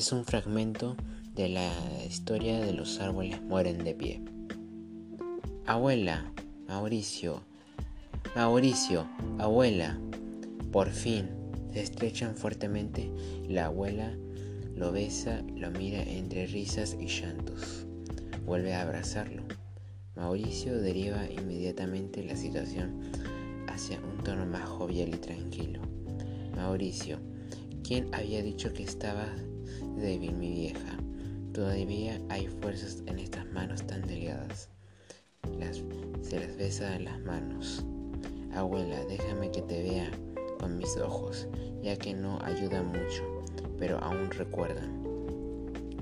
Es un fragmento de la historia de los árboles mueren de pie. Abuela, Mauricio, Mauricio, abuela. Por fin, se estrechan fuertemente. La abuela lo besa, lo mira entre risas y llantos. Vuelve a abrazarlo. Mauricio deriva inmediatamente la situación hacia un tono más jovial y tranquilo. Mauricio, ¿quién había dicho que estaba débil mi vieja? Todavía hay fuerzas en estas manos tan delgadas. se las besa las manos. Abuela, déjame que te vea con mis ojos, ya que no ayuda mucho, pero aún recuerdan.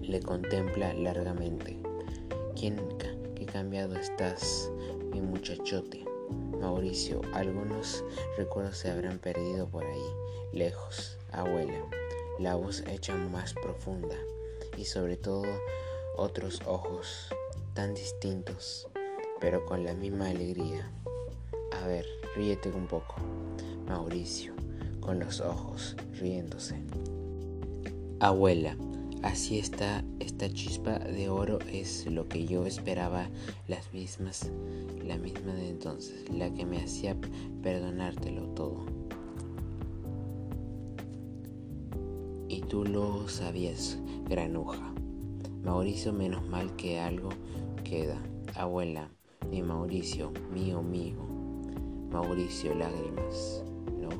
Le contempla largamente. ¿Quién, qué cambiado estás, mi muchachote? Mauricio, algunos recuerdos se habrán perdido por ahí, lejos. Abuela, la voz hecha más profunda y sobre todo otros ojos tan distintos, pero con la misma alegría. A ver, ríete un poco. Mauricio, con los ojos, riéndose. Abuela, así está, esta chispa de oro es lo que yo esperaba, las mismas, la misma de entonces, la que me hacía perdonártelo todo. Tú lo sabías, granuja. Mauricio, menos mal que algo queda. Abuela, mi Mauricio, mío, mío. Mauricio, lágrimas. No,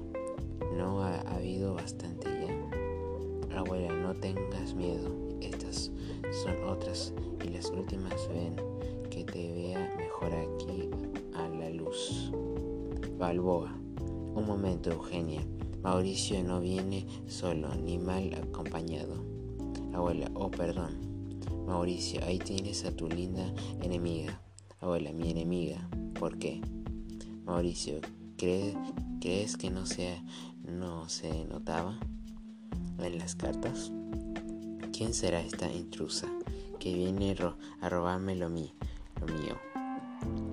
no ha, habido bastante ya. Abuela, no tengas miedo. Estas son otras y las últimas ven que te vea mejor aquí a la luz. Balboa. Un momento, Eugenia. Mauricio no viene solo ni mal acompañado. Abuela, oh perdón. Mauricio, ahí tienes a tu linda enemiga. Abuela, mi enemiga. ¿Por qué? Mauricio, ¿crees, que no se, no se notaba en las cartas? ¿Quién será esta intrusa que viene a robarme lo, lo mío?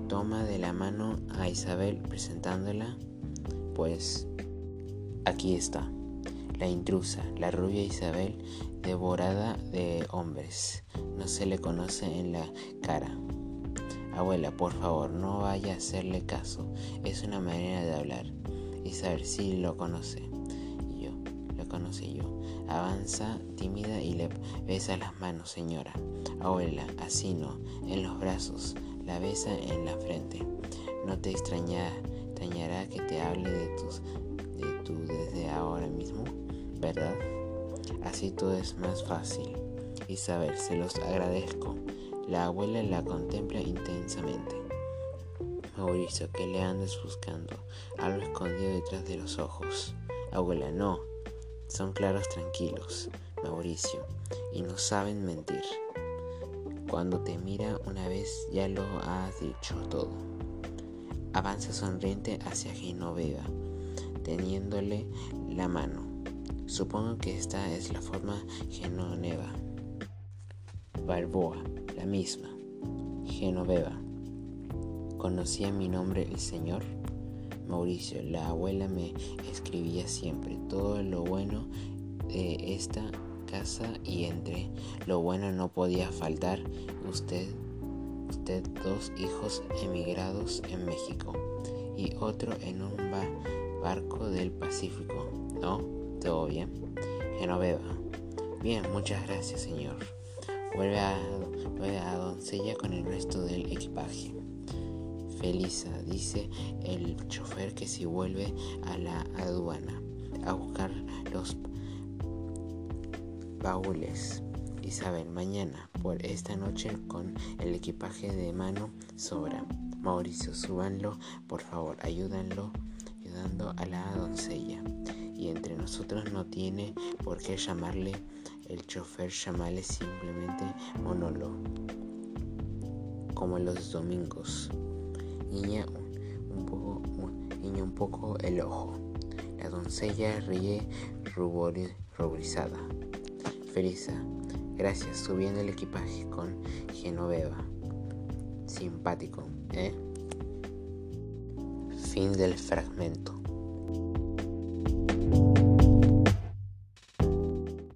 Toma de la mano a Isabel presentándola, pues Aquí está, la intrusa, la rubia Isabel, devorada de hombres. No se le conoce en la cara. Abuela, por favor, no vaya a hacerle caso. Es una manera de hablar. Isabel sí lo conoce. Yo, lo conocí yo. Avanza tímida y le besa las manos, señora. Abuela, así no, en los brazos. La besa en la frente. No te extrañará que te hable de tus ¿verdad? Así todo es más fácil. Isabel, se los agradezco. La abuela la contempla intensamente. Mauricio, ¿qué le andas buscando? Algo escondido detrás de los ojos. Abuela, no. Son claros tranquilos, Mauricio, y no saben mentir. Cuando te mira una vez ya lo has dicho todo. Avanza sonriente hacia Genoveva teniéndole la mano. Supongo que esta es la forma genoveva. Balboa, la misma. Genoveva. ¿Conocía mi nombre el Señor? Mauricio, la abuela me escribía siempre todo lo bueno de esta casa y entre lo bueno no podía faltar usted, usted dos hijos emigrados en México y otro en un bar barco del Pacífico, ¿no? ¿Todo bien? Genoveva. Bien, muchas gracias, señor. Vuelve a, doncella con el resto del equipaje. Felisa, dice el chofer que si vuelve a la aduana a buscar los baúles. Isabel, mañana por esta noche con el equipaje de mano sobra. Mauricio, súbanlo, por favor, ayúdanlo a la doncella. Y entre nosotros no tiene por qué llamarle el chofer, llamarle simplemente Monolo. Como los domingos. Niña un, poco, niña un poco el ojo. La doncella ríe ruborizada. Felisa, gracias, subiendo el equipaje con Genoveva. Simpático, ¿eh? Fin del fragmento.